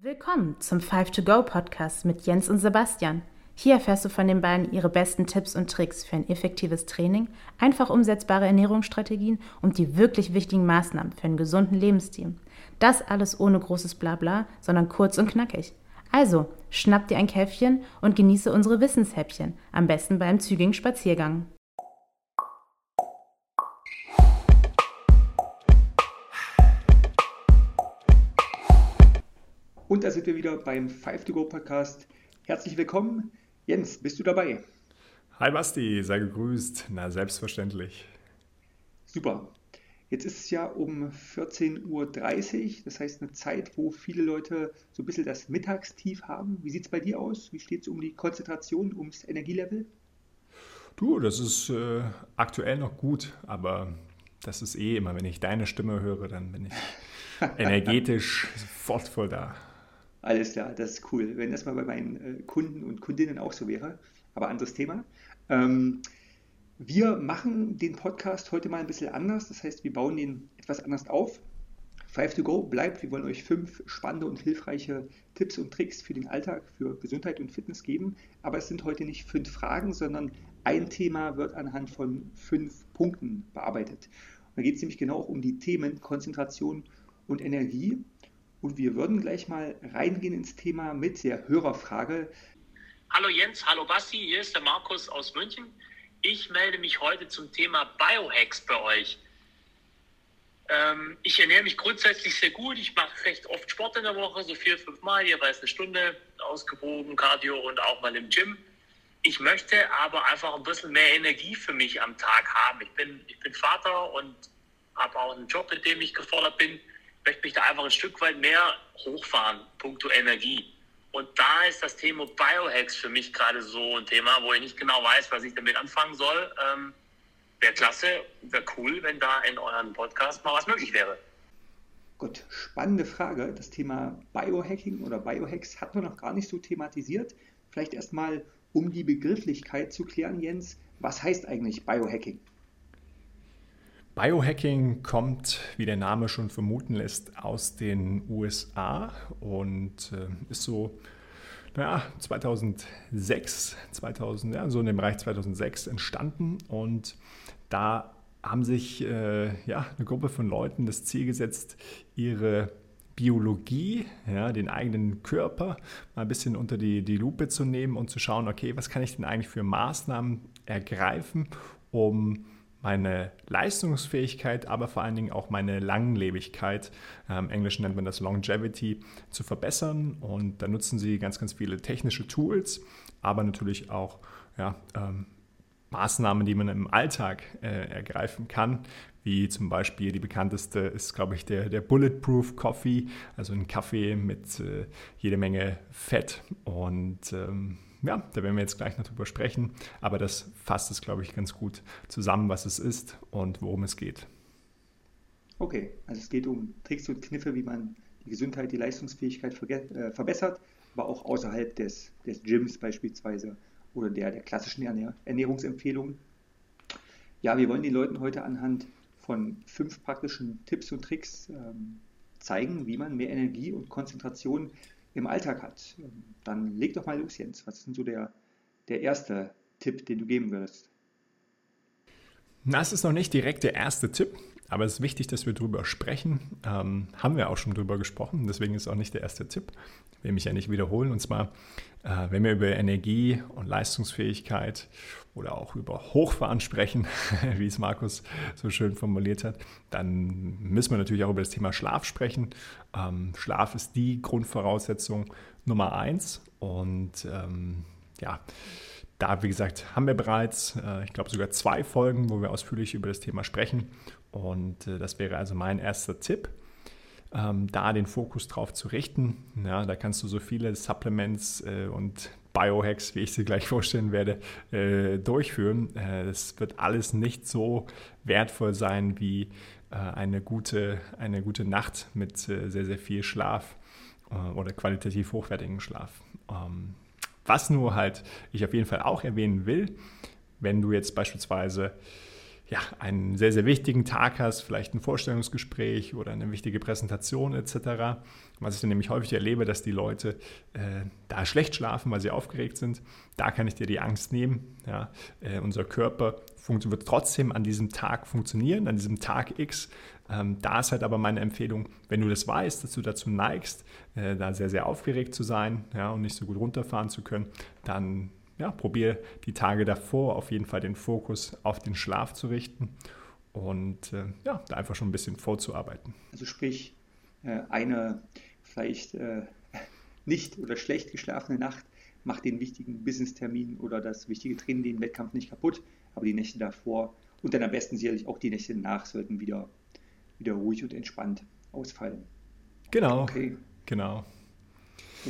Willkommen zum 5to Go Podcast mit Jens und Sebastian. Hier erfährst du von den beiden ihre besten Tipps und Tricks für ein effektives Training, einfach umsetzbare Ernährungsstrategien und die wirklich wichtigen Maßnahmen für einen gesunden Lebensstil. Das alles ohne großes Blabla, sondern kurz und knackig. Also, schnapp dir ein Käffchen und genieße unsere Wissenshäppchen, am besten beim zügigen Spaziergang. Und da sind wir wieder beim 5to Go Podcast. Herzlich willkommen. Jens, bist du dabei? Hi Basti, sei gegrüßt. Na, selbstverständlich. Super. Jetzt ist es ja um 14.30 Uhr, das heißt eine Zeit, wo viele Leute so ein bisschen das Mittagstief haben. Wie sieht es bei dir aus? Wie steht es um die Konzentration, ums Energielevel? Du, das ist äh, aktuell noch gut, aber das ist eh immer, wenn ich deine Stimme höre, dann bin ich energetisch sofort voll da. Alles klar, das ist cool. Wenn das mal bei meinen äh, Kunden und Kundinnen auch so wäre, aber anderes Thema. Ähm, wir machen den Podcast heute mal ein bisschen anders. Das heißt, wir bauen den etwas anders auf. 5 to go bleibt. Wir wollen euch fünf spannende und hilfreiche Tipps und Tricks für den Alltag, für Gesundheit und Fitness geben. Aber es sind heute nicht fünf Fragen, sondern ein Thema wird anhand von fünf Punkten bearbeitet. Und da geht es nämlich genau auch um die Themen Konzentration und Energie. Und wir würden gleich mal reingehen ins Thema mit der Hörerfrage. Hallo Jens, hallo Basti, hier ist der Markus aus München. Ich melde mich heute zum Thema Biohacks bei euch. Ähm, ich ernähre mich grundsätzlich sehr gut. Ich mache recht oft Sport in der Woche, so vier, fünf Mal, jeweils eine Stunde, ausgewogen, Cardio und auch mal im Gym. Ich möchte aber einfach ein bisschen mehr Energie für mich am Tag haben. Ich bin, ich bin Vater und habe auch einen Job, in dem ich gefordert bin möchte mich da einfach ein Stück weit mehr hochfahren, punkto Energie. Und da ist das Thema Biohacks für mich gerade so ein Thema, wo ich nicht genau weiß, was ich damit anfangen soll. Ähm, wäre klasse, wäre cool, wenn da in eurem Podcast mal was möglich wäre. Gut, spannende Frage. Das Thema Biohacking oder Biohacks hatten wir noch gar nicht so thematisiert. Vielleicht erstmal, um die Begrifflichkeit zu klären, Jens. Was heißt eigentlich Biohacking? Biohacking kommt, wie der Name schon vermuten lässt, aus den USA und äh, ist so naja, 2006, 2000, ja, so in dem Bereich 2006 entstanden und da haben sich äh, ja, eine Gruppe von Leuten das Ziel gesetzt, ihre Biologie, ja, den eigenen Körper mal ein bisschen unter die, die Lupe zu nehmen und zu schauen, okay, was kann ich denn eigentlich für Maßnahmen ergreifen, um meine Leistungsfähigkeit, aber vor allen Dingen auch meine Langlebigkeit, im Englischen nennt man das Longevity, zu verbessern. Und da nutzen sie ganz, ganz viele technische Tools, aber natürlich auch ja, ähm, Maßnahmen, die man im Alltag äh, ergreifen kann, wie zum Beispiel die bekannteste ist, glaube ich, der, der Bulletproof Coffee, also ein Kaffee mit äh, jede Menge Fett und ähm, ja, da werden wir jetzt gleich noch drüber sprechen, aber das fasst es, glaube ich, ganz gut zusammen, was es ist und worum es geht. Okay, also es geht um Tricks und Kniffe, wie man die Gesundheit, die Leistungsfähigkeit äh, verbessert, aber auch außerhalb des, des Gyms beispielsweise oder der, der klassischen Ernähr Ernährungsempfehlungen. Ja, wir wollen den Leuten heute anhand von fünf praktischen Tipps und Tricks ähm, zeigen, wie man mehr Energie und Konzentration im Alltag hat. Dann leg doch mal los, Jens. Was ist denn so der, der erste Tipp, den du geben würdest? Das ist noch nicht direkt der erste Tipp, aber es ist wichtig, dass wir darüber sprechen. Ähm, haben wir auch schon darüber gesprochen, deswegen ist auch nicht der erste Tipp. Ich will mich ja nicht wiederholen. Und zwar, äh, wenn wir über Energie und Leistungsfähigkeit oder auch über Hochfahren sprechen, wie es Markus so schön formuliert hat, dann müssen wir natürlich auch über das Thema Schlaf sprechen. Ähm, Schlaf ist die Grundvoraussetzung Nummer eins. Und ähm, ja, da, wie gesagt, haben wir bereits, äh, ich glaube, sogar zwei Folgen, wo wir ausführlich über das Thema sprechen. Und äh, das wäre also mein erster Tipp, ähm, da den Fokus drauf zu richten. Ja, da kannst du so viele Supplements äh, und Biohacks, wie ich sie gleich vorstellen werde, äh, durchführen. Äh, das wird alles nicht so wertvoll sein wie äh, eine, gute, eine gute Nacht mit sehr, sehr viel Schlaf oder qualitativ hochwertigen Schlaf. Ähm, was nur halt ich auf jeden Fall auch erwähnen will, wenn du jetzt beispielsweise ja, einen sehr, sehr wichtigen Tag hast, vielleicht ein Vorstellungsgespräch oder eine wichtige Präsentation etc. Was ich dann nämlich häufig erlebe, dass die Leute äh, da schlecht schlafen, weil sie aufgeregt sind. Da kann ich dir die Angst nehmen. Ja. Äh, unser Körper wird trotzdem an diesem Tag funktionieren, an diesem Tag X. Ähm, da ist halt aber meine Empfehlung, wenn du das weißt, dass du dazu neigst, äh, da sehr, sehr aufgeregt zu sein ja, und nicht so gut runterfahren zu können, dann ja, probiere die Tage davor auf jeden Fall den Fokus auf den Schlaf zu richten und äh, ja, da einfach schon ein bisschen vorzuarbeiten. Also sprich, äh, eine vielleicht äh, nicht oder schlecht geschlafene Nacht macht den wichtigen Business-Termin oder das wichtige Training, den Wettkampf nicht kaputt, aber die Nächte davor und dann am besten sicherlich auch die Nächte danach sollten wieder, wieder ruhig und entspannt ausfallen. Genau. Okay. Genau.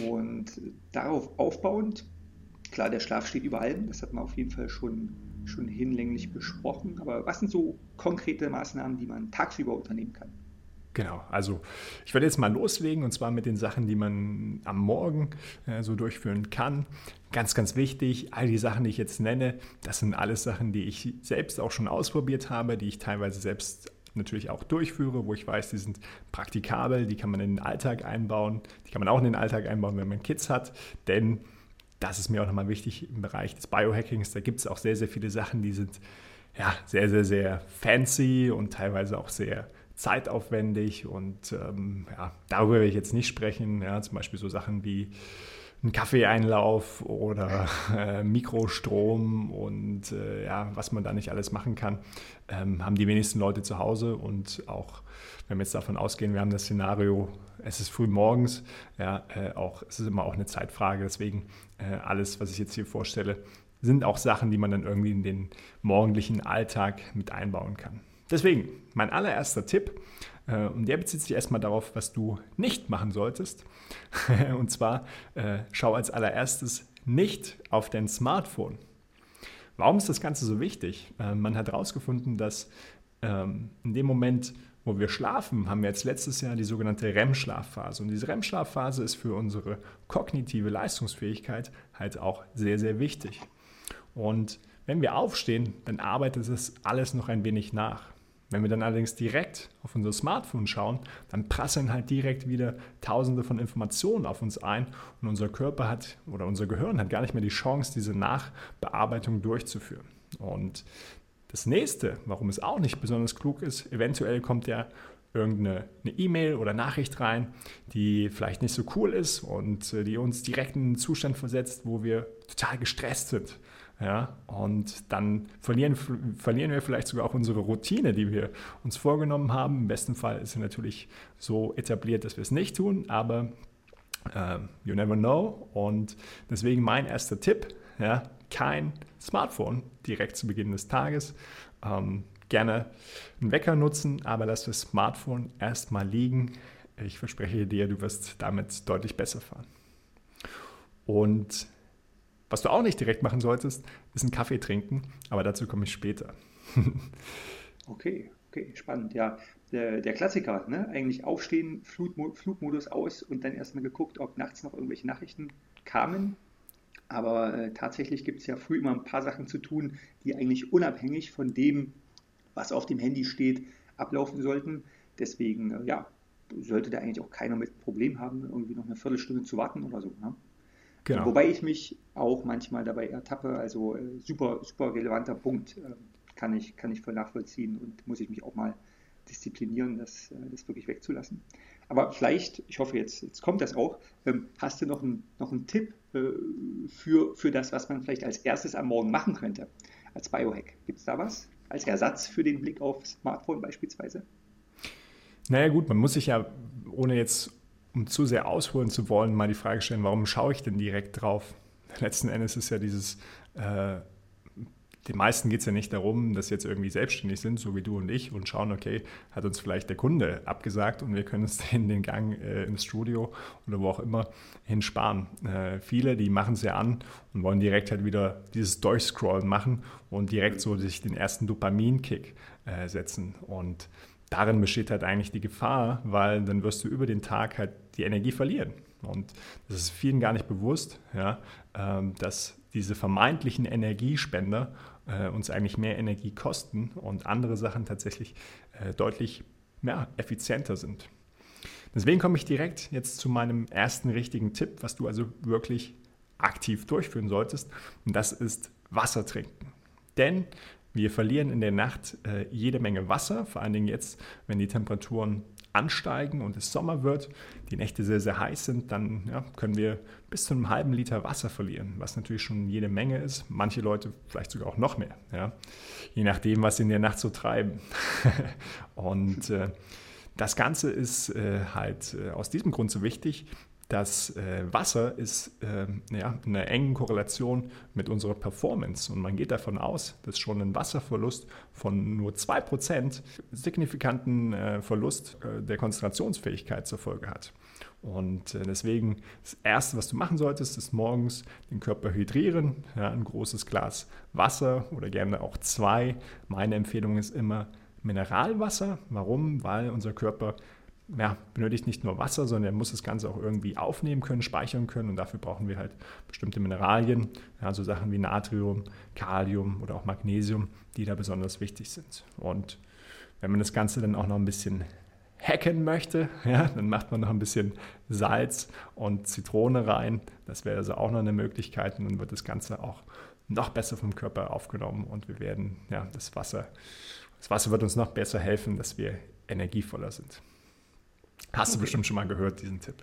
Und darauf aufbauend Klar, der Schlaf steht über allem, das hat man auf jeden Fall schon, schon hinlänglich besprochen. Aber was sind so konkrete Maßnahmen, die man tagsüber unternehmen kann? Genau, also ich werde jetzt mal loslegen und zwar mit den Sachen, die man am Morgen äh, so durchführen kann. Ganz, ganz wichtig, all die Sachen, die ich jetzt nenne, das sind alles Sachen, die ich selbst auch schon ausprobiert habe, die ich teilweise selbst natürlich auch durchführe, wo ich weiß, die sind praktikabel, die kann man in den Alltag einbauen, die kann man auch in den Alltag einbauen, wenn man Kids hat, denn das ist mir auch nochmal wichtig im Bereich des Biohackings. Da gibt es auch sehr, sehr viele Sachen, die sind ja, sehr, sehr, sehr fancy und teilweise auch sehr zeitaufwendig. Und ähm, ja, darüber will ich jetzt nicht sprechen. Ja, zum Beispiel so Sachen wie ein Kaffeeeinlauf oder äh, Mikrostrom und äh, ja, was man da nicht alles machen kann, ähm, haben die wenigsten Leute zu Hause und auch wenn wir jetzt davon ausgehen, wir haben das Szenario, es ist früh morgens, ja, äh, auch, es ist immer auch eine Zeitfrage, deswegen äh, alles, was ich jetzt hier vorstelle, sind auch Sachen, die man dann irgendwie in den morgendlichen Alltag mit einbauen kann. Deswegen, mein allererster Tipp, äh, und der bezieht sich erstmal darauf, was du nicht machen solltest. und zwar, äh, schau als allererstes nicht auf dein Smartphone. Warum ist das Ganze so wichtig? Äh, man hat herausgefunden, dass ähm, in dem Moment, wo wir schlafen, haben wir jetzt letztes Jahr die sogenannte REM-Schlafphase. Und diese REM-Schlafphase ist für unsere kognitive Leistungsfähigkeit halt auch sehr, sehr wichtig. Und wenn wir aufstehen, dann arbeitet es alles noch ein wenig nach. Wenn wir dann allerdings direkt auf unser Smartphone schauen, dann prasseln halt direkt wieder tausende von Informationen auf uns ein und unser Körper hat oder unser Gehirn hat gar nicht mehr die Chance, diese Nachbearbeitung durchzuführen. Und das nächste, warum es auch nicht besonders klug ist, eventuell kommt ja irgendeine E-Mail oder Nachricht rein, die vielleicht nicht so cool ist und äh, die uns direkt in einen Zustand versetzt, wo wir total gestresst sind. Ja, und dann verlieren, verlieren wir vielleicht sogar auch unsere Routine, die wir uns vorgenommen haben. Im besten Fall ist sie natürlich so etabliert, dass wir es nicht tun, aber äh, you never know. Und deswegen mein erster Tipp, ja, kein Smartphone direkt zu Beginn des Tages. Ähm, gerne einen Wecker nutzen, aber lass das Smartphone erstmal liegen. Ich verspreche dir, du wirst damit deutlich besser fahren. Und was du auch nicht direkt machen solltest, ist einen Kaffee trinken, aber dazu komme ich später. okay, okay, spannend. Ja, der, der Klassiker, ne? eigentlich aufstehen, Flugmodus aus und dann erstmal geguckt, ob nachts noch irgendwelche Nachrichten kamen aber äh, tatsächlich gibt es ja früh immer ein paar Sachen zu tun, die eigentlich unabhängig von dem, was auf dem Handy steht, ablaufen sollten. Deswegen, äh, ja, sollte da eigentlich auch keiner mit Problem haben, irgendwie noch eine Viertelstunde zu warten oder so. Ne? Genau. Wobei ich mich auch manchmal dabei ertappe, also äh, super, super relevanter Punkt, äh, kann, ich, kann ich voll nachvollziehen und muss ich mich auch mal disziplinieren, das, äh, das wirklich wegzulassen. Aber vielleicht, ich hoffe jetzt, jetzt kommt das auch, ähm, hast du noch, ein, noch einen Tipp äh, für, für das, was man vielleicht als erstes am Morgen machen könnte, als Biohack? Gibt es da was? Als Ersatz für den Blick auf Smartphone beispielsweise? Naja gut, man muss sich ja, ohne jetzt um zu sehr ausholen zu wollen, mal die Frage stellen, warum schaue ich denn direkt drauf? Letzten Endes ist ja dieses äh, den meisten geht es ja nicht darum, dass sie jetzt irgendwie selbstständig sind, so wie du und ich, und schauen, okay, hat uns vielleicht der Kunde abgesagt und wir können uns den, den Gang äh, ins Studio oder wo auch immer hinsparen. Äh, viele, die machen es ja an und wollen direkt halt wieder dieses Durchscrollen machen und direkt so sich den ersten Dopaminkick äh, setzen. Und darin besteht halt eigentlich die Gefahr, weil dann wirst du über den Tag halt die Energie verlieren. Und das ist vielen gar nicht bewusst, ja, ähm, dass diese vermeintlichen Energiespender äh, uns eigentlich mehr Energie kosten und andere Sachen tatsächlich äh, deutlich ja, effizienter sind. Deswegen komme ich direkt jetzt zu meinem ersten richtigen Tipp, was du also wirklich aktiv durchführen solltest. Und das ist Wasser trinken. Denn wir verlieren in der Nacht äh, jede Menge Wasser, vor allen Dingen jetzt, wenn die Temperaturen ansteigen und es Sommer wird, die Nächte sehr, sehr heiß sind, dann ja, können wir bis zu einem halben Liter Wasser verlieren, was natürlich schon jede Menge ist. Manche Leute vielleicht sogar auch noch mehr, ja? je nachdem, was sie in der Nacht so treiben. und äh, das Ganze ist äh, halt äh, aus diesem Grund so wichtig, das äh, Wasser ist äh, ja, in einer engen Korrelation mit unserer Performance und man geht davon aus, dass schon ein Wasserverlust von nur 2% signifikanten äh, Verlust äh, der Konzentrationsfähigkeit zur Folge hat. Und äh, deswegen das Erste, was du machen solltest, ist morgens den Körper hydrieren, ja, ein großes Glas Wasser oder gerne auch zwei. Meine Empfehlung ist immer Mineralwasser. Warum? Weil unser Körper ja, benötigt nicht nur Wasser, sondern er muss das Ganze auch irgendwie aufnehmen können, speichern können und dafür brauchen wir halt bestimmte Mineralien, ja, so Sachen wie Natrium, Kalium oder auch Magnesium, die da besonders wichtig sind. Und wenn man das Ganze dann auch noch ein bisschen hacken möchte, ja, dann macht man noch ein bisschen Salz und Zitrone rein. Das wäre also auch noch eine Möglichkeit und dann wird das Ganze auch noch besser vom Körper aufgenommen und wir werden, ja, das Wasser, das Wasser wird uns noch besser helfen, dass wir energievoller sind. Hast du bestimmt schon mal gehört, diesen Tipp.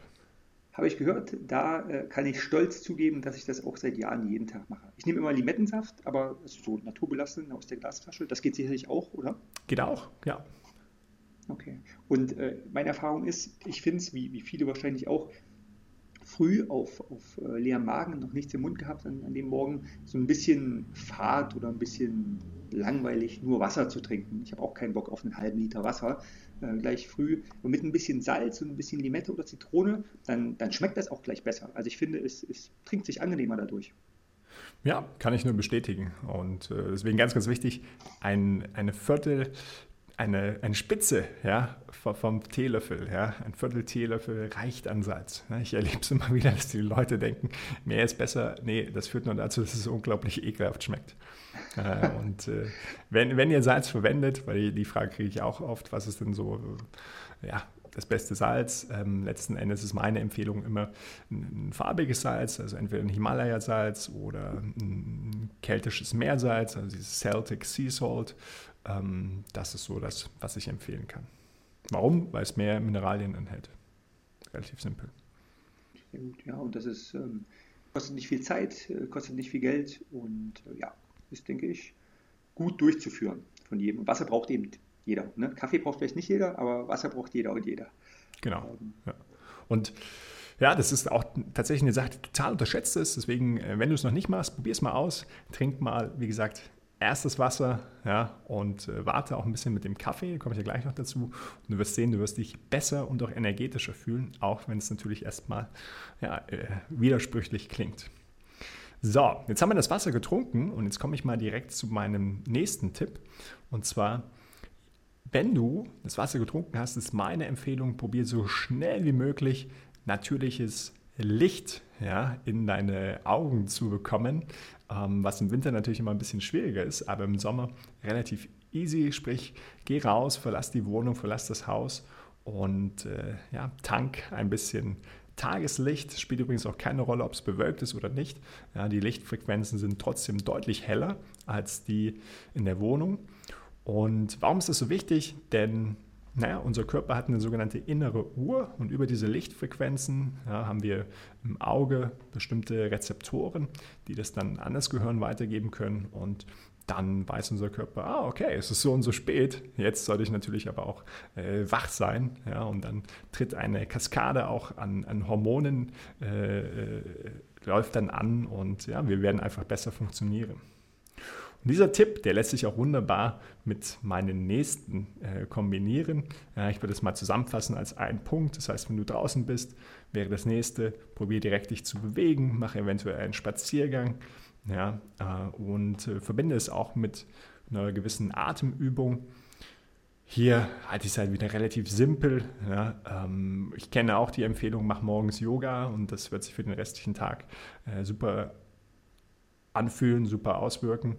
Habe ich gehört. Da äh, kann ich stolz zugeben, dass ich das auch seit Jahren jeden Tag mache. Ich nehme immer Limettensaft, aber so naturbelassen aus der Glasflasche. Das geht sicherlich auch, oder? Geht auch, ja. Okay. Und äh, meine Erfahrung ist, ich finde es, wie, wie viele wahrscheinlich auch, früh auf, auf äh, leerem Magen, noch nichts im Mund gehabt an, an dem Morgen, so ein bisschen fad oder ein bisschen langweilig, nur Wasser zu trinken. Ich habe auch keinen Bock auf einen halben Liter Wasser äh, gleich früh. Und mit ein bisschen Salz und ein bisschen Limette oder Zitrone, dann, dann schmeckt das auch gleich besser. Also ich finde, es, es trinkt sich angenehmer dadurch. Ja, kann ich nur bestätigen. Und äh, deswegen ganz, ganz wichtig, ein, eine Viertel eine, eine Spitze ja, vom Teelöffel, ja, ein Viertel Teelöffel reicht an Salz. Ich erlebe es immer wieder, dass die Leute denken, mehr ist besser. Nee, das führt nur dazu, dass es unglaublich ekelhaft schmeckt. Äh, und äh, wenn, wenn ihr Salz verwendet, weil die Frage kriege ich auch oft, was ist denn so ja, das beste Salz? Ähm, letzten Endes ist meine Empfehlung immer ein, ein farbiges Salz, also entweder ein Himalaya-Salz oder ein keltisches Meersalz, also dieses Celtic Sea Salt ähm, das ist so das, was ich empfehlen kann. Warum? Weil es mehr Mineralien enthält. Relativ simpel. Sehr gut, ja, und das ist, ähm, kostet nicht viel Zeit, äh, kostet nicht viel Geld und äh, ja, ist, denke ich, gut durchzuführen von jedem. Und Wasser braucht eben jeder. Ne? Kaffee braucht vielleicht nicht jeder, aber Wasser braucht jeder und jeder. Genau. Ähm, ja. Und ja, das ist auch tatsächlich eine Sache, die total unterschätzt ist. Deswegen, äh, wenn du es noch nicht machst, probier es mal aus. Trink mal, wie gesagt, erstes Wasser ja, und äh, warte auch ein bisschen mit dem Kaffee, komme ich ja gleich noch dazu. Und du wirst sehen, du wirst dich besser und auch energetischer fühlen, auch wenn es natürlich erstmal ja, äh, widersprüchlich klingt. So, jetzt haben wir das Wasser getrunken und jetzt komme ich mal direkt zu meinem nächsten Tipp. Und zwar, wenn du das Wasser getrunken hast, ist meine Empfehlung, probier so schnell wie möglich natürliches Licht ja, in deine Augen zu bekommen, was im Winter natürlich immer ein bisschen schwieriger ist, aber im Sommer relativ easy. Sprich, geh raus, verlass die Wohnung, verlass das Haus und äh, ja, tank ein bisschen Tageslicht. Spielt übrigens auch keine Rolle, ob es bewölkt ist oder nicht. Ja, die Lichtfrequenzen sind trotzdem deutlich heller als die in der Wohnung. Und warum ist das so wichtig? Denn naja, unser Körper hat eine sogenannte innere Uhr und über diese Lichtfrequenzen ja, haben wir im Auge bestimmte Rezeptoren, die das dann an das Gehirn weitergeben können und dann weiß unser Körper, ah, okay, es ist so und so spät, jetzt sollte ich natürlich aber auch äh, wach sein. Ja, und dann tritt eine Kaskade auch an, an Hormonen, äh, äh, läuft dann an und ja, wir werden einfach besser funktionieren. Und dieser Tipp, der lässt sich auch wunderbar mit meinen nächsten äh, kombinieren. Ja, ich würde es mal zusammenfassen als einen Punkt. Das heißt, wenn du draußen bist, wäre das nächste, probier direkt dich zu bewegen, mach eventuell einen Spaziergang ja, äh, und äh, verbinde es auch mit einer gewissen Atemübung. hier halte ich es halt wieder relativ simpel. Ja. Ähm, ich kenne auch die Empfehlung, mach morgens Yoga und das wird sich für den restlichen Tag äh, super anfühlen, super auswirken.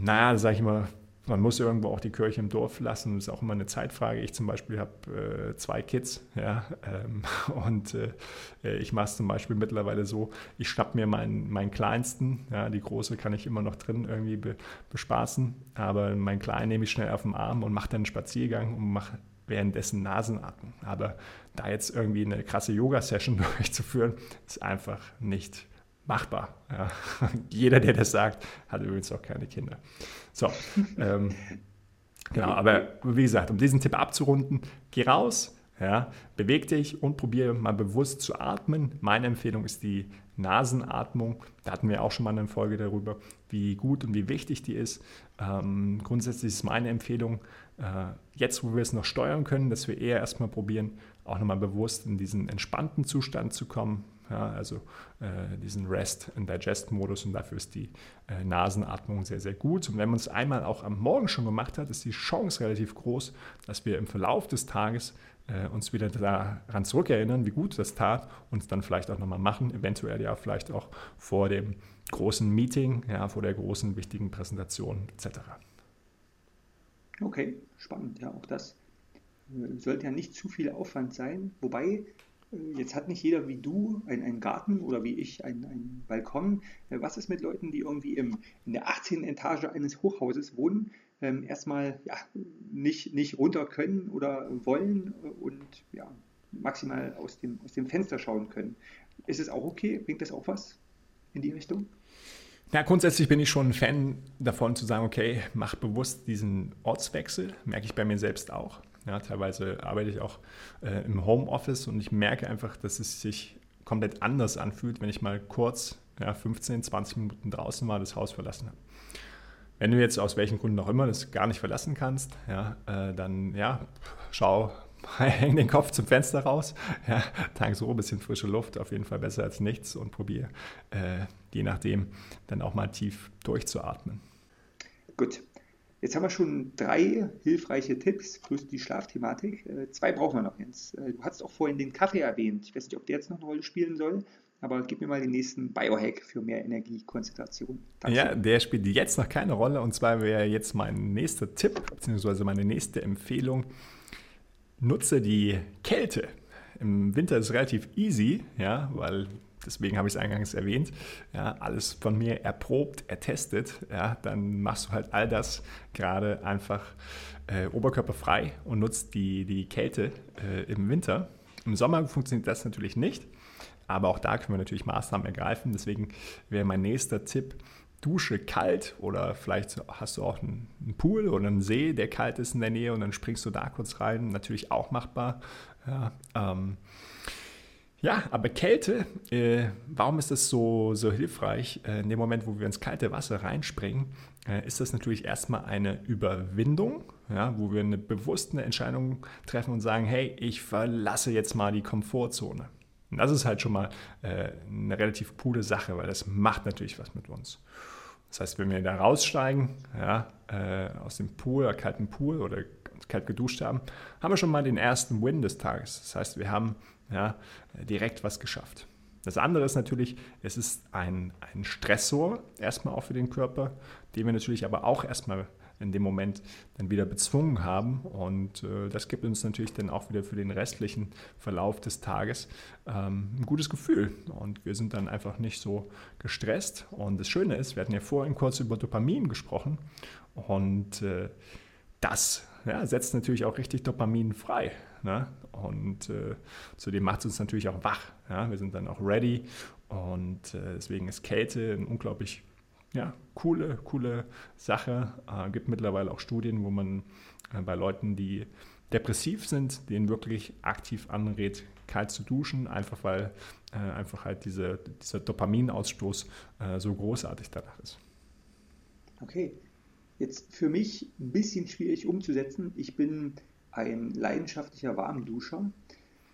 Naja, sage ich mal, man muss irgendwo auch die Kirche im Dorf lassen. Das ist auch immer eine Zeitfrage. Ich zum Beispiel habe äh, zwei Kids, ja, ähm, und äh, ich mache es zum Beispiel mittlerweile so, ich schnapp mir meinen, meinen Kleinsten, ja, die Große kann ich immer noch drin irgendwie be, bespaßen, aber meinen Kleinen nehme ich schnell auf den Arm und mache dann einen Spaziergang und mache währenddessen Nasenatmen. Aber da jetzt irgendwie eine krasse Yoga-Session durchzuführen, ist einfach nicht machbar. Ja. Jeder, der das sagt, hat übrigens auch keine Kinder. So, ähm, genau, aber wie gesagt, um diesen Tipp abzurunden, geh raus, ja, beweg dich und probiere mal bewusst zu atmen. Meine Empfehlung ist die Nasenatmung. Da hatten wir auch schon mal eine Folge darüber, wie gut und wie wichtig die ist. Ähm, grundsätzlich ist meine Empfehlung, äh, jetzt wo wir es noch steuern können, dass wir eher erstmal probieren, auch nochmal bewusst in diesen entspannten Zustand zu kommen, ja, also äh, diesen Rest- and Digest-Modus und dafür ist die äh, Nasenatmung sehr, sehr gut. Und wenn man es einmal auch am Morgen schon gemacht hat, ist die Chance relativ groß, dass wir im Verlauf des Tages äh, uns wieder daran zurückerinnern, wie gut das tat und es dann vielleicht auch nochmal machen, eventuell ja vielleicht auch vor dem großen Meeting, ja, vor der großen wichtigen Präsentation etc. Okay, spannend, ja, auch das äh, sollte ja nicht zu viel Aufwand sein, wobei jetzt hat nicht jeder wie du einen, Garten oder wie ich einen, einen Balkon. Äh, was ist mit Leuten, die irgendwie im, in der 18. Etage eines Hochhauses wohnen, ähm, erstmal ja, nicht, nicht runter können oder wollen und ja, maximal aus dem, aus dem Fenster schauen können? Ist es auch okay? Bringt das auch was in die Richtung? Ja, grundsätzlich bin ich schon ein Fan davon zu sagen, okay, mach bewusst diesen Ortswechsel, merke ich bei mir selbst auch. Ja, teilweise arbeite ich auch äh, im Homeoffice und ich merke einfach, dass es sich komplett anders anfühlt, wenn ich mal kurz ja, 15, 20 Minuten draußen mal das Haus verlassen habe. Wenn du jetzt aus welchen Gründen auch immer das gar nicht verlassen kannst, ja, äh, dann ja, schau, häng den Kopf zum Fenster raus, ja, tank so ein bisschen frische Luft, auf jeden Fall besser als nichts und probier äh, je nachdem dann auch mal tief durchzuatmen. Gut, Jetzt haben wir schon drei hilfreiche Tipps plus die Schlafthematik. Äh, zwei brauchen wir noch, Jens. Äh, du hast auch vorhin den Kaffee erwähnt. Ich weiß nicht, ob der jetzt noch eine Rolle spielen soll, aber gib mir mal den nächsten Biohack für mehr Energiekonzentration. Ja, der spielt jetzt noch keine Rolle und zwar wäre jetzt mein nächster Tipp, beziehungsweise meine nächste Empfehlung. Nutze die Kälte. Im Winter ist es relativ easy, ja, weil deswegen habe ich es eingangs erwähnt, ja, alles von mir erprobt, ertestet, ja, dann machst du halt all das gerade einfach äh, oberkörperfrei und nutzt die, die Kälte äh, im Winter. Im Sommer funktioniert das natürlich nicht, aber auch da können wir natürlich Maßnahmen ergreifen. Deswegen wäre mein nächster Tipp, Dusche kalt oder vielleicht hast du auch einen, Pool oder einen See, der kalt ist in der Nähe und dann springst du da kurz rein. Natürlich auch machbar. Ja, ähm, ja, aber Kälte, äh, warum ist das so, so hilfreich? Äh, in dem Moment, wo wir ins kalte Wasser reinspringen, äh, ist das natürlich erstmal eine Überwindung, ja, wo wir eine bewusste Entscheidung treffen und sagen, hey, ich verlasse jetzt mal die Komfortzone. Und das ist halt schon mal äh, eine relativ coole Sache, weil das macht natürlich was mit uns. Das heißt, wenn wir da raussteigen, ja, äh, aus dem Pool, kalten Pool oder kalt geduscht haben, haben wir schon mal den ersten Win des Tages. Das heißt, wir haben ja, direkt was geschafft. Das andere ist natürlich, es ist ein, ein Stressor, erstmal auch für den Körper, den wir natürlich aber auch erstmal in dem Moment dann wieder bezwungen haben. Und äh, das gibt uns natürlich dann auch wieder für den restlichen Verlauf des Tages ähm, ein gutes Gefühl. Und wir sind dann einfach nicht so gestresst. Und das Schöne ist, wir hatten ja vorhin kurz über Dopamin gesprochen. Und äh, das ja, setzt natürlich auch richtig Dopamin frei. Ne? Und äh, zudem macht es uns natürlich auch wach. Ja? Wir sind dann auch ready. Und äh, deswegen ist Kälte eine unglaublich ja, coole, coole Sache. Äh, gibt mittlerweile auch Studien, wo man äh, bei Leuten, die depressiv sind, denen wirklich aktiv anrät, kalt zu duschen, einfach weil äh, einfach halt diese, dieser Dopaminausstoß äh, so großartig danach ist. Okay, jetzt für mich ein bisschen schwierig umzusetzen. Ich bin ein leidenschaftlicher Warmduscher.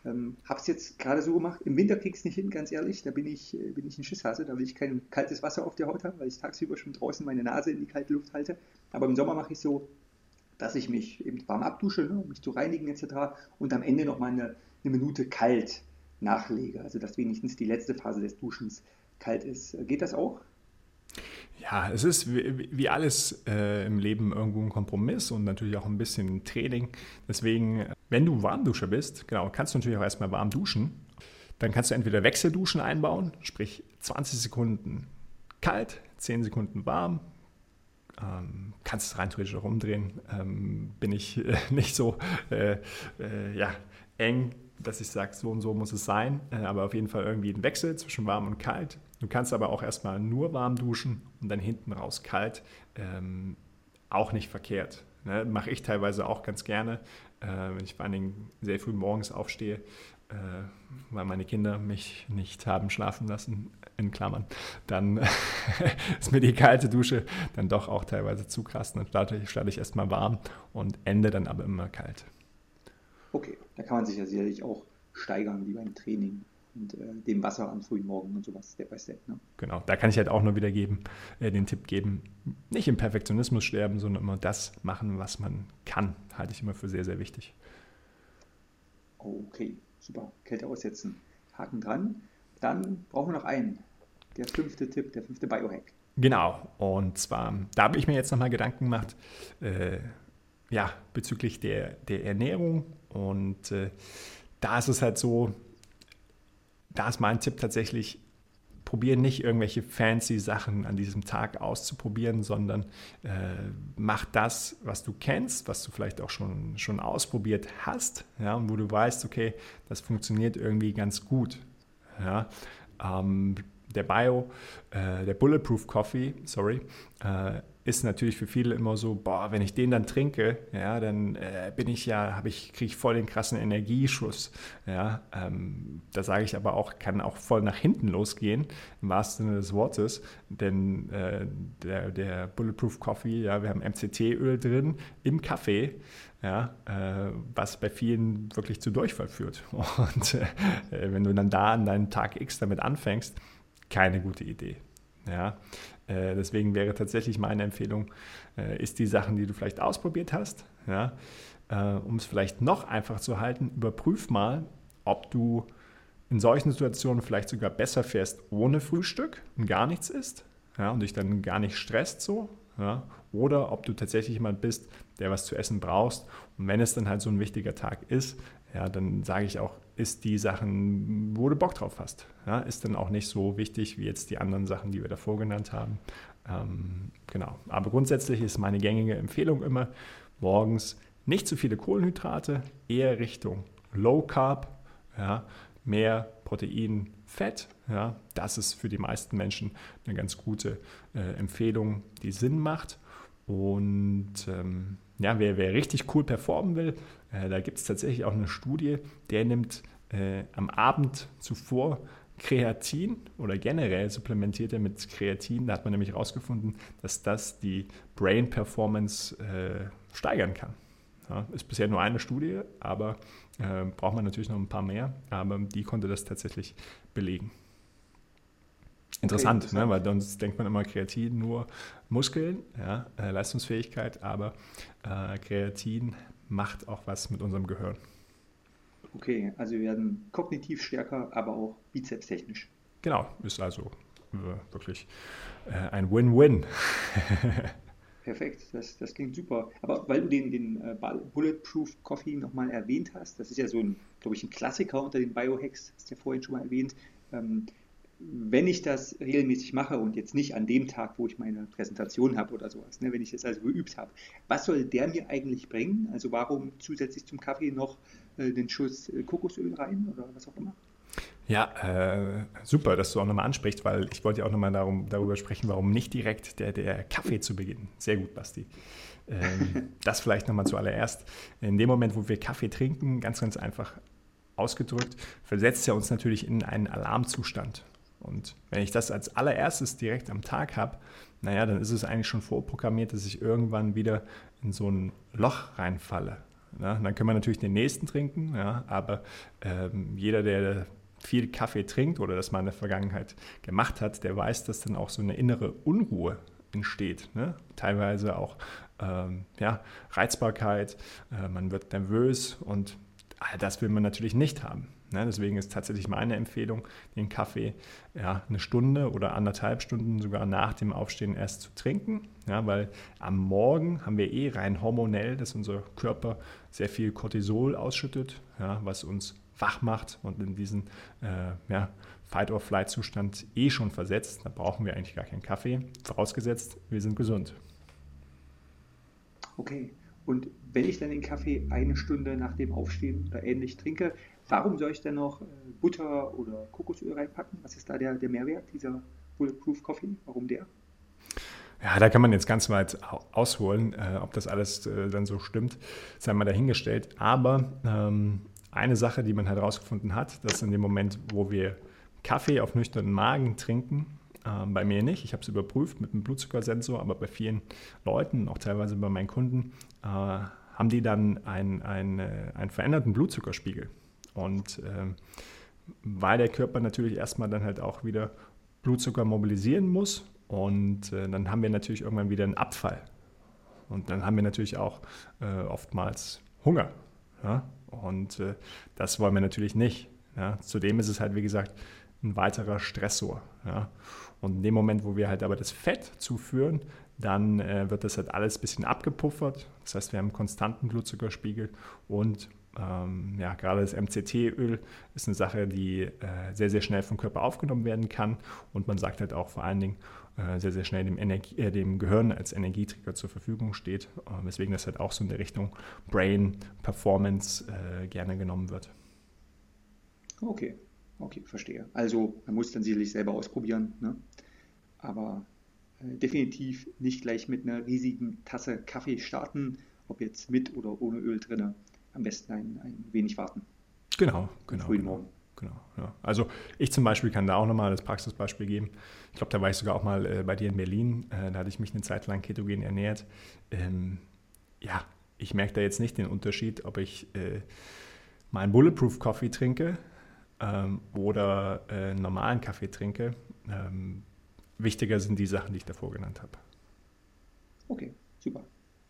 Ähm, habe es jetzt gerade so gemacht. Im Winter krieg ich es nicht hin, ganz ehrlich. Da bin ich, äh, bin ich ein Schisshase. Da will ich kein kaltes Wasser auf der Haut haben, weil ich tagsüber schon draußen meine Nase in die kalte Luft halte. Aber im Sommer mache ich so dass ich mich eben warm abdusche, ne, um mich zu reinigen etc. Und am Ende nochmal eine, eine Minute kalt nachlege. Also dass wenigstens die letzte Phase des Duschens kalt ist. Geht das auch? Ja, es ist wie, wie alles äh, im Leben irgendwo ein Kompromiss und natürlich auch ein bisschen Training. Deswegen, wenn du Warmduscher bist, genau, kannst du natürlich auch erstmal warm duschen. Dann kannst du entweder Wechselduschen einbauen, sprich 20 Sekunden kalt, 10 Sekunden warm. Ähm, kannst es rein theoretisch auch umdrehen. Ähm, bin ich äh, nicht so äh, äh, ja, eng, dass ich sage, so und so muss es sein. Äh, aber auf jeden Fall irgendwie ein Wechsel zwischen warm und kalt. Du kannst aber auch erstmal nur warm duschen und dann hinten raus kalt. Ähm, auch nicht verkehrt. Ne? Mache ich teilweise auch ganz gerne, äh, wenn ich vor allen Dingen sehr früh morgens aufstehe, äh, weil meine Kinder mich nicht haben schlafen lassen, in Klammern, dann ist mir die kalte Dusche dann doch auch teilweise zu krass. Dann starte starte ich erstmal warm und ende dann aber immer kalt. Okay, da kann man sich ja sicherlich auch steigern, wie beim Training und äh, dem Wasser am frühen Morgen und sowas, Step by Step. Ne? Genau, da kann ich halt auch nur wieder geben, äh, den Tipp geben, nicht im Perfektionismus sterben, sondern immer das machen, was man kann, halte ich immer für sehr, sehr wichtig. Okay, super. Kälte aussetzen. Haken dran. Dann brauchen wir noch einen. Der fünfte Tipp, der fünfte Biohack. Genau, und zwar, da habe ich mir jetzt nochmal Gedanken gemacht, äh, ja, bezüglich der, der Ernährung. Und äh, da ist es halt so, da ist mein Tipp tatsächlich, probiere nicht irgendwelche fancy Sachen an diesem Tag auszuprobieren, sondern äh, mach das, was du kennst, was du vielleicht auch schon, schon ausprobiert hast, ja, und wo du weißt, okay, das funktioniert irgendwie ganz gut. Ja. Ähm, der Bio, äh, der Bulletproof Coffee, sorry, äh, ist natürlich für viele immer so, boah, wenn ich den dann trinke, ja, dann äh, bin ich ja, habe ich, kriege ich voll den krassen Energieschuss. Ja, ähm, da sage ich aber auch, kann auch voll nach hinten losgehen, im wahrsten Sinne des Wortes. Denn äh, der, der Bulletproof Coffee, ja, wir haben MCT-Öl drin im Kaffee, ja, äh, was bei vielen wirklich zu Durchfall führt. Und äh, wenn du dann da an deinen Tag X damit anfängst, keine gute Idee. Ja, äh, deswegen wäre tatsächlich meine Empfehlung, äh, ist die Sachen, die du vielleicht ausprobiert hast, ja, äh, um es vielleicht noch einfacher zu halten, überprüf mal, ob du in solchen Situationen vielleicht sogar besser fährst ohne Frühstück und gar nichts isst ja, und dich dann gar nicht stresst so. Ja, oder ob du tatsächlich jemand bist, der was zu essen brauchst. Und wenn es dann halt so ein wichtiger Tag ist, ja, dann sage ich auch, ist die Sachen, wo du Bock drauf hast. Ja, ist dann auch nicht so wichtig wie jetzt die anderen Sachen, die wir davor genannt haben. Ähm, genau. Aber grundsätzlich ist meine gängige Empfehlung immer, morgens nicht zu viele Kohlenhydrate, eher Richtung Low Carb, ja, mehr Protein, Fett. Ja, das ist für die meisten Menschen eine ganz gute äh, Empfehlung, die Sinn macht. Und ähm, ja, wer, wer richtig cool performen will, äh, da gibt es tatsächlich auch eine Studie, der nimmt äh, am Abend zuvor Kreatin oder generell supplementiert er mit Kreatin. Da hat man nämlich herausgefunden, dass das die Brain Performance äh, steigern kann. Ja, ist bisher nur eine Studie, aber äh, braucht man natürlich noch ein paar mehr. Aber die konnte das tatsächlich belegen. Interessant, okay, ne? weil sonst denkt man immer Kreatin nur Muskeln, ja, äh, Leistungsfähigkeit, aber äh, Kreatin macht auch was mit unserem Gehirn. Okay, also wir werden kognitiv stärker, aber auch bizepstechnisch. Genau, ist also äh, wirklich äh, ein Win-Win. Perfekt, das, das klingt super. Aber weil du den, den äh, Bulletproof Coffee nochmal erwähnt hast, das ist ja so ein, glaube ich, ein Klassiker unter den Biohacks, hast du ja vorhin schon mal erwähnt. Ähm, wenn ich das regelmäßig mache und jetzt nicht an dem Tag, wo ich meine Präsentation habe oder sowas, ne, wenn ich das also geübt habe, was soll der mir eigentlich bringen? Also warum zusätzlich zum Kaffee noch äh, den Schuss äh, Kokosöl rein oder was auch immer? Ja, äh, super, dass du auch nochmal ansprichst, weil ich wollte ja auch nochmal darum, darüber sprechen, warum nicht direkt der, der Kaffee zu beginnen. Sehr gut, Basti. Ähm, das vielleicht nochmal zuallererst. In dem Moment, wo wir Kaffee trinken, ganz, ganz einfach ausgedrückt, versetzt er uns natürlich in einen Alarmzustand. Und wenn ich das als allererstes direkt am Tag habe, naja, dann ist es eigentlich schon vorprogrammiert, dass ich irgendwann wieder in so ein Loch reinfalle. Ja, dann können wir natürlich den nächsten trinken, ja, aber ähm, jeder, der viel Kaffee trinkt oder das mal in der Vergangenheit gemacht hat, der weiß, dass dann auch so eine innere Unruhe entsteht. Ne? Teilweise auch ähm, ja, Reizbarkeit, äh, man wird nervös und all das will man natürlich nicht haben. Ne? Deswegen ist tatsächlich meine Empfehlung, den Kaffee ja, eine Stunde oder anderthalb Stunden sogar nach dem Aufstehen erst zu trinken. Ja, weil am Morgen haben wir eh rein hormonell, dass unser Körper sehr viel Cortisol ausschüttet, ja, was uns wach macht und in diesen äh, ja, Fight-or-Flight-Zustand eh schon versetzt. Da brauchen wir eigentlich gar keinen Kaffee, vorausgesetzt, wir sind gesund. Okay, und wenn ich dann den Kaffee eine Stunde nach dem Aufstehen oder ähnlich trinke, warum soll ich dann noch äh, Butter oder Kokosöl reinpacken? Was ist da der, der Mehrwert dieser Bulletproof Coffee? Warum der? Ja, da kann man jetzt ganz weit ausholen, äh, ob das alles äh, dann so stimmt, sei mal dahingestellt. Aber ähm, eine Sache, die man halt herausgefunden hat, dass in dem Moment, wo wir Kaffee auf nüchternen Magen trinken, äh, bei mir nicht, ich habe es überprüft mit einem Blutzuckersensor, aber bei vielen Leuten, auch teilweise bei meinen Kunden, äh, haben die dann einen, einen, äh, einen veränderten Blutzuckerspiegel. Und ähm, weil der Körper natürlich erstmal dann halt auch wieder Blutzucker mobilisieren muss und äh, dann haben wir natürlich irgendwann wieder einen Abfall. Und dann haben wir natürlich auch äh, oftmals Hunger. Ja? Und äh, das wollen wir natürlich nicht. Ja? Zudem ist es halt, wie gesagt, ein weiterer Stressor. Ja? Und in dem Moment, wo wir halt aber das Fett zuführen, dann äh, wird das halt alles ein bisschen abgepuffert. Das heißt, wir haben einen konstanten Blutzuckerspiegel und ähm, ja, gerade das MCT-Öl ist eine Sache, die äh, sehr, sehr schnell vom Körper aufgenommen werden kann und man sagt halt auch vor allen Dingen äh, sehr, sehr schnell dem, Energie, äh, dem Gehirn als Energieträger zur Verfügung steht, äh, weswegen das halt auch so in der Richtung Brain Performance äh, gerne genommen wird. Okay, okay, verstehe. Also man muss dann sicherlich selber ausprobieren, ne? aber äh, definitiv nicht gleich mit einer riesigen Tasse Kaffee starten, ob jetzt mit oder ohne Öl drin am besten ein, ein wenig warten. Genau, genau. Frühen genau. Morgen. Genau, ja. Also ich zum Beispiel kann da auch nochmal das Praxisbeispiel geben. Ich glaube, da war ich sogar auch mal äh, bei dir in Berlin. Äh, da hatte ich mich eine Zeit lang ketogen ernährt. Ähm, ja, ich merke da jetzt nicht den Unterschied, ob ich äh, meinen Bulletproof Coffee trinke ähm, oder äh, normalen Kaffee trinke. Ähm, wichtiger sind die Sachen, die ich davor genannt habe. Okay, super.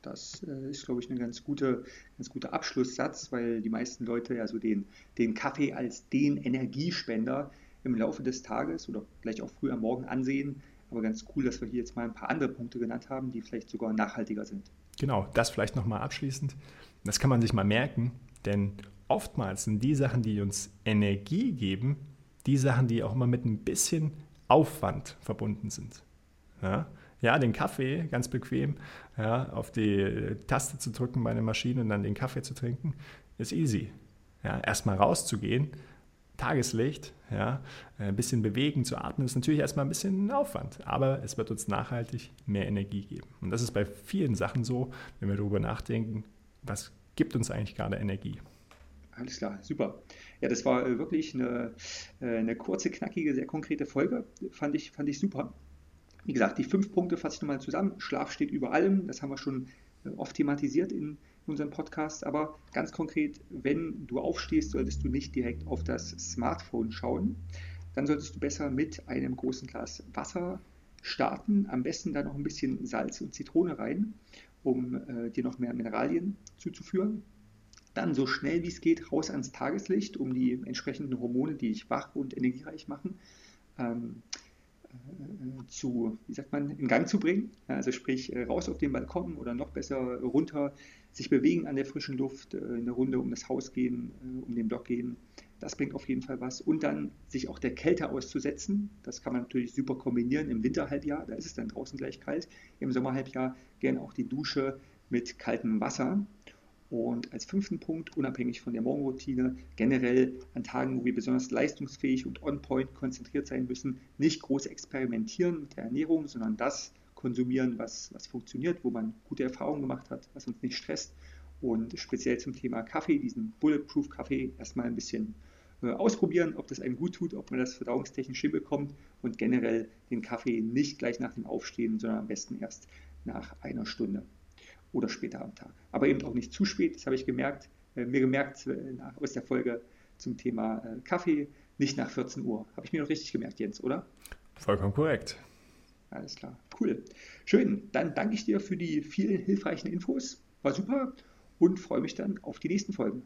Das äh, ist, glaube ich, ein ganz, gute, ganz guter Abschlusssatz, weil die meisten Leute ja so den, den Kaffee als den Energiespender im Laufe des Tages oder gleich auch früh am Morgen ansehen. Aber ganz cool, dass wir hier jetzt mal ein paar andere Punkte genannt haben, die vielleicht sogar nachhaltiger sind. Genau, das vielleicht nochmal abschließend. Das kann man sich mal merken, denn oftmals sind die Sachen, die uns Energie geben, die Sachen, die auch immer mit ein bisschen Aufwand verbunden sind. Ja? Ja, den Kaffee ganz bequem ja, auf die Taste zu drücken bei einer Maschine und dann den Kaffee zu trinken, ist easy. Ja, erstmal rauszugehen, Tageslicht, ja, ein bisschen bewegen, zu atmen, ist natürlich erstmal ein bisschen Aufwand, aber es wird uns nachhaltig mehr Energie geben. Und das ist bei vielen Sachen so, wenn wir darüber nachdenken, was gibt uns eigentlich gerade Energie. Alles klar, super. Ja, das war äh, wirklich eine, äh, eine kurze, knackige, sehr konkrete Folge. Fand ich, fand ich super. Wie gesagt, die fünf Punkte fasse ich nochmal zusammen. Schlaf steht über allem. Das haben wir schon äh, oft thematisiert in, unserem Podcast. Aber ganz konkret, wenn du aufstehst, solltest du nicht direkt auf das Smartphone schauen. Dann solltest du besser mit einem großen Glas Wasser starten. Am besten da noch ein bisschen Salz und Zitrone rein, um dir noch mehr Mineralien zuzuführen. Dann so schnell wie es geht raus ans Tageslicht, um die entsprechenden Hormone, die dich wach und energiereich machen, ähm, äh, zu, wie sagt man, in Gang zu bringen. Also sprich äh, raus auf den Balkon oder noch besser runter, sich bewegen an der frischen Luft, äh, eine Runde um das Haus gehen, um den Block gehen. Das bringt auf jeden Fall was. Und dann sich auch der Kälte auszusetzen. Das kann man natürlich super kombinieren im Winterhalbjahr. Da ist es dann draußen gleich kalt. Im Sommerhalbjahr gerne auch die Dusche mit kaltem Wasser. Und als fünften Punkt, unabhängig von der Morgenroutine, generell an Tagen, wo wir besonders leistungsfähig und on-point konzentriert sein müssen, nicht groß experimentieren mit der Ernährung, sondern das konsumieren, was, was funktioniert, wo man gute Erfahrungen gemacht hat, was uns nicht stresst. Und speziell zum Thema Kaffee, diesen Bulletproof Kaffee, erstmal ein bisschen äh, ausprobieren, ob das einem gut tut, ob man das verdauungstechnisch hinbekommt und generell den Kaffee nicht gleich nach dem Aufstehen, sondern am besten erst nach einer Stunde oder später am Tag. Aber eben auch nicht zu spät, das habe ich gemerkt, äh, mir gemerkt äh, nach, aus der Folge zum Thema äh, Kaffee, nicht nach 14 Uhr. Habe ich mir noch richtig gemerkt, Jens, oder? Vollkommen korrekt. Alles klar, Cool. Schön. Dann danke ich dir für die vielen hilfreichen Infos. War super und freue mich dann auf die nächsten Folgen.